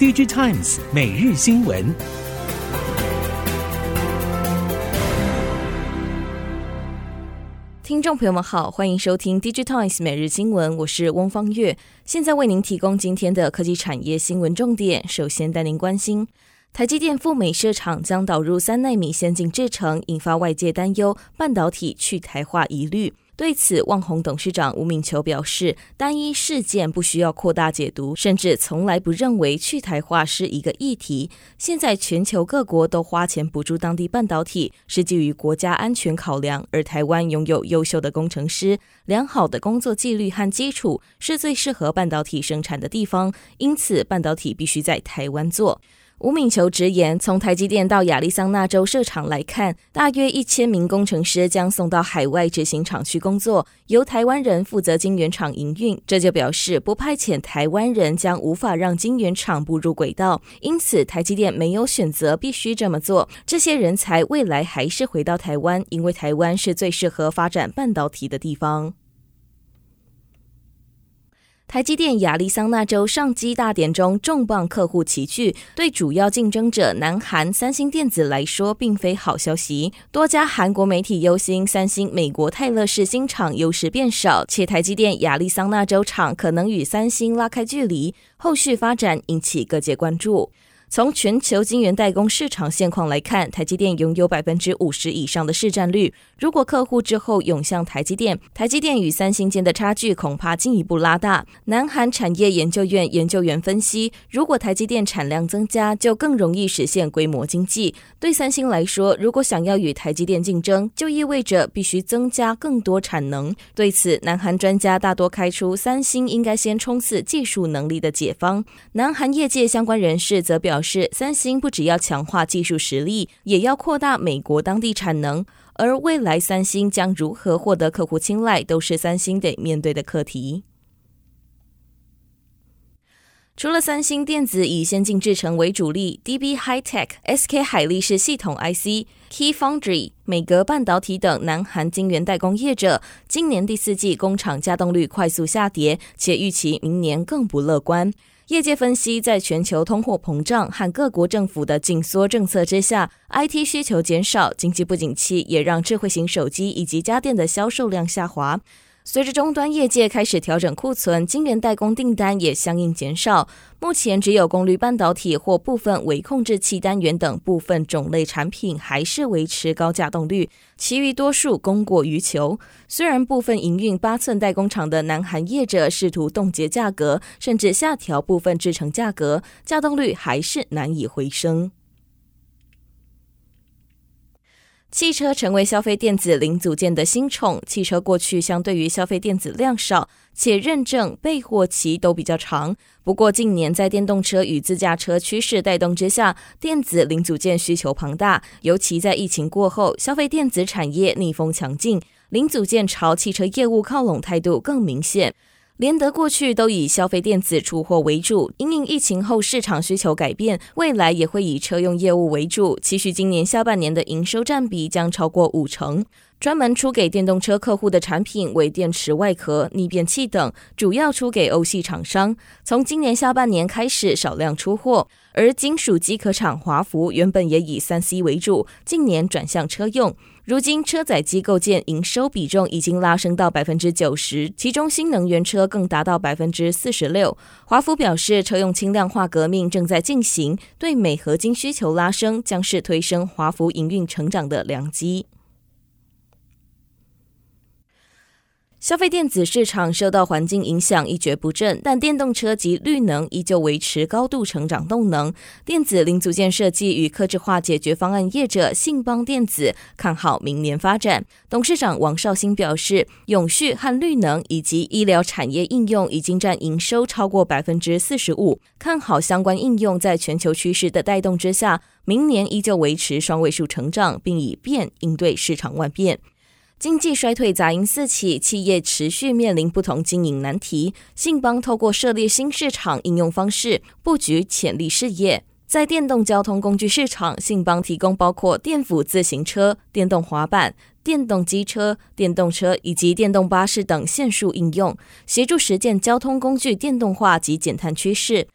DigiTimes 每日新闻。听众朋友们好，欢迎收听 DigiTimes 每日新闻，我是翁方月，现在为您提供今天的科技产业新闻重点。首先带您关心，台积电赴美设厂将导入三纳米先进制程，引发外界担忧半导体去台化疑虑。对此，旺宏董事长吴敏球表示，单一事件不需要扩大解读，甚至从来不认为去台化是一个议题。现在全球各国都花钱补助当地半导体，是基于国家安全考量，而台湾拥有优秀的工程师、良好的工作纪律和基础，是最适合半导体生产的地方。因此，半导体必须在台湾做。吴敏球直言，从台积电到亚利桑那州设厂来看，大约一千名工程师将送到海外执行厂区工作，由台湾人负责晶圆厂营运。这就表示，不派遣台湾人将无法让晶圆厂步入轨道。因此，台积电没有选择，必须这么做。这些人才未来还是回到台湾，因为台湾是最适合发展半导体的地方。台积电亚利桑那州上机大典中，重磅客户齐聚，对主要竞争者南韩三星电子来说，并非好消息。多家韩国媒体忧心，三星美国泰勒市新厂优势变少，且台积电亚利桑那州厂可能与三星拉开距离，后续发展引起各界关注。从全球晶圆代工市场现况来看，台积电拥有百分之五十以上的市占率。如果客户之后涌向台积电，台积电与三星间的差距恐怕进一步拉大。南韩产业研究院研究员分析，如果台积电产量增加，就更容易实现规模经济。对三星来说，如果想要与台积电竞争，就意味着必须增加更多产能。对此，南韩专家大多开出三星应该先冲刺技术能力的解方。南韩业界相关人士则表示，是三星不只要强化技术实力，也要扩大美国当地产能。而未来三星将如何获得客户青睐，都是三星得面对的课题。除了三星电子以先进制程为主力，DB Hi Tech、SK 海力士系统 IC、Key Foundry、美格半导体等南韩晶圆代工业者，今年第四季工厂稼动率快速下跌，且预期明年更不乐观。业界分析，在全球通货膨胀和各国政府的紧缩政策之下，IT 需求减少，经济不景气也让智慧型手机以及家电的销售量下滑。随着终端业界开始调整库存，晶圆代工订单也相应减少。目前只有功率半导体或部分微控制器单元等部分种类产品还是维持高价动率，其余多数供过于求。虽然部分营运八寸代工厂的南韩业者试图冻结价格，甚至下调部分制成价格，价动率还是难以回升。汽车成为消费电子零组件的新宠。汽车过去相对于消费电子量少，且认证备货期都比较长。不过近年在电动车与自驾车趋势带动之下，电子零组件需求庞大。尤其在疫情过后，消费电子产业逆风强劲，零组件朝汽车业务靠拢态度更明显。联德过去都以消费电子出货为主，因应疫情后市场需求改变，未来也会以车用业务为主。期许今年下半年的营收占比将超过五成。专门出给电动车客户的产品为电池外壳、逆变器等，主要出给欧系厂商。从今年下半年开始少量出货，而金属机壳厂华福原本也以三 C 为主，近年转向车用。如今车载机构件营收比重已经拉升到百分之九十，其中新能源车更达到百分之四十六。华福表示，车用轻量化革命正在进行，对镁合金需求拉升将是推升华福营运成长的良机。消费电子市场受到环境影响一蹶不振，但电动车及绿能依旧维持高度成长动能。电子零组件设计与客制化解决方案业者信邦电子看好明年发展。董事长王绍兴表示，永续和绿能以及医疗产业应用已经占营收超过百分之四十五，看好相关应用在全球趋势的带动之下，明年依旧维持双位数成长，并以变应对市场万变。经济衰退杂音四起，企业持续面临不同经营难题。信邦透过涉猎新市场应用方式，布局潜力事业。在电动交通工具市场，信邦提供包括电辅自行车、电动滑板、电动机车、电动车以及电动巴士等线束应用，协助实践交通工具电动化及减碳趋势。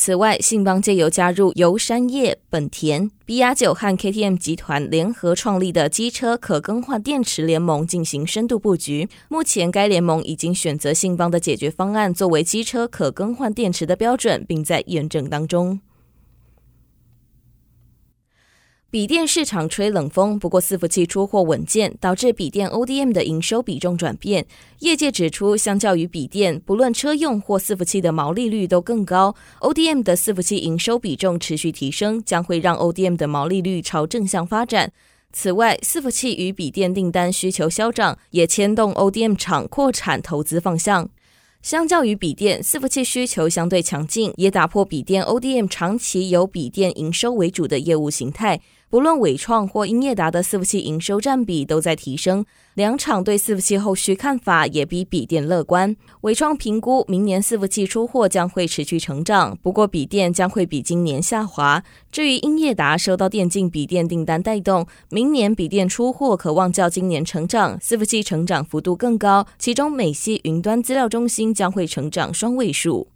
此外，信邦借由加入由山叶、本田、比亚九和 KTM 集团联合创立的机车可更换电池联盟进行深度布局。目前，该联盟已经选择信邦的解决方案作为机车可更换电池的标准，并在验证当中。笔电市场吹冷风，不过伺服器出货稳健，导致笔电 ODM 的营收比重转变。业界指出，相较于笔电，不论车用或伺服器的毛利率都更高，ODM 的伺服器营收比重持续提升，将会让 ODM 的毛利率朝正向发展。此外，伺服器与笔电订单需求消长，也牵动 ODM 厂扩产投资方向。相较于笔电，伺服器需求相对强劲，也打破笔电 ODM 长期由笔电营收为主的业务形态。不论伟创或英业达的伺服器营收占比都在提升，两厂对伺服器后续看法也比笔电乐观。伟创评估明年伺服器出货将会持续成长，不过笔电将会比今年下滑。至于英业达受到电竞笔电订单带动，明年笔电出货可望较今年成长，伺服器成长幅度更高，其中美系云端资料中心将会成长双位数。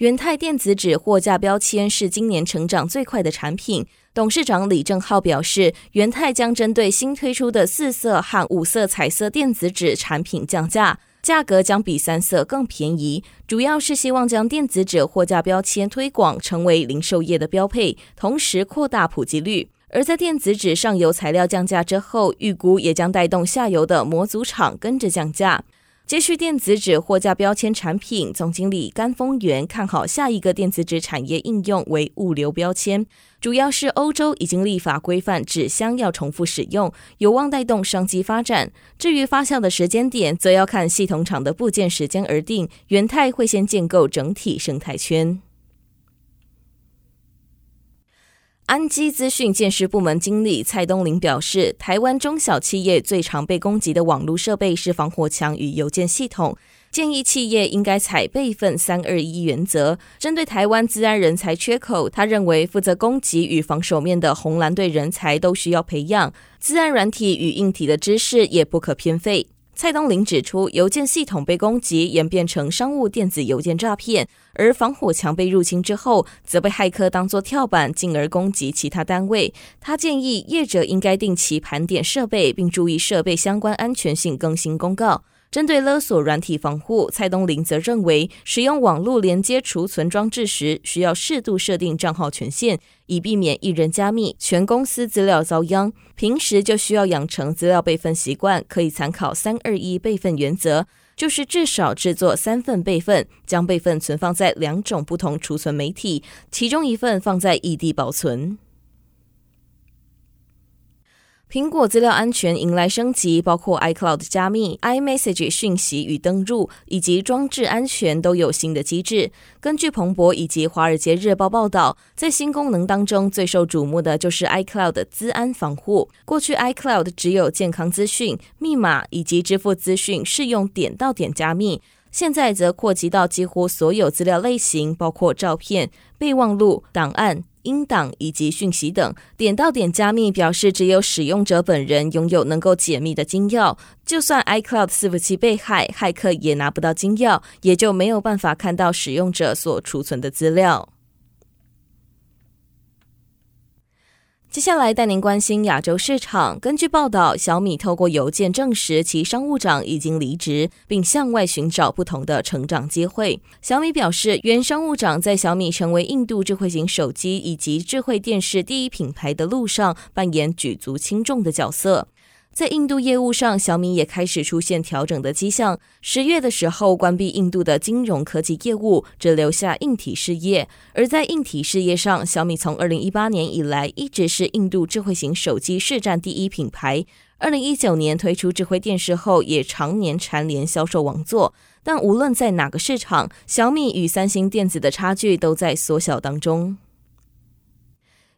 元太电子纸货架标签是今年成长最快的产品。董事长李正浩表示，元太将针对新推出的四色和五色彩色电子纸产品降价，价格将比三色更便宜，主要是希望将电子纸货架标签推广成为零售业的标配，同时扩大普及率。而在电子纸上游材料降价之后，预估也将带动下游的模组厂跟着降价。接续电子纸货架标签产品，总经理甘丰源看好下一个电子纸产业应用为物流标签，主要是欧洲已经立法规范纸箱要重复使用，有望带动商机发展。至于发酵的时间点，则要看系统厂的部件时间而定。元泰会先建构整体生态圈。安基资讯建设部门经理蔡东林表示，台湾中小企业最常被攻击的网络设备是防火墙与邮件系统，建议企业应该采备份三二一原则。针对台湾资安人才缺口，他认为负责攻击与防守面的红蓝队人才都需要培养，资安软体与硬体的知识也不可偏废。蔡东林指出，邮件系统被攻击演变成商务电子邮件诈骗，而防火墙被入侵之后，则被骇客当作跳板，进而攻击其他单位。他建议业者应该定期盘点设备，并注意设备相关安全性更新公告。针对勒索软体防护，蔡东林则认为，使用网络连接储存装置时，需要适度设定账号权限，以避免一人加密，全公司资料遭殃。平时就需要养成资料备份习惯，可以参考三二一备份原则，就是至少制作三份备份，将备份存放在两种不同储存媒体，其中一份放在异地保存。苹果资料安全迎来升级，包括 iCloud 加密、iMessage 讯息与登入，以及装置安全都有新的机制。根据彭博以及华尔街日报报道，在新功能当中最受瞩目的就是 iCloud 的资安防护。过去 iCloud 只有健康资讯、密码以及支付资讯适用点到点加密，现在则扩及到几乎所有资料类型，包括照片、备忘录、档案。音档以及讯息等，点到点加密表示只有使用者本人拥有能够解密的金钥，就算 iCloud 伺服器被害，骇客也拿不到金钥，也就没有办法看到使用者所储存的资料。接下来带您关心亚洲市场。根据报道，小米透过邮件证实其商务长已经离职，并向外寻找不同的成长机会。小米表示，原商务长在小米成为印度智慧型手机以及智慧电视第一品牌的路上，扮演举足轻重的角色。在印度业务上，小米也开始出现调整的迹象。十月的时候，关闭印度的金融科技业务，只留下硬体事业。而在硬体事业上，小米从二零一八年以来一直是印度智慧型手机市占第一品牌。二零一九年推出智慧电视后，也常年蝉联销售王座。但无论在哪个市场，小米与三星电子的差距都在缩小当中。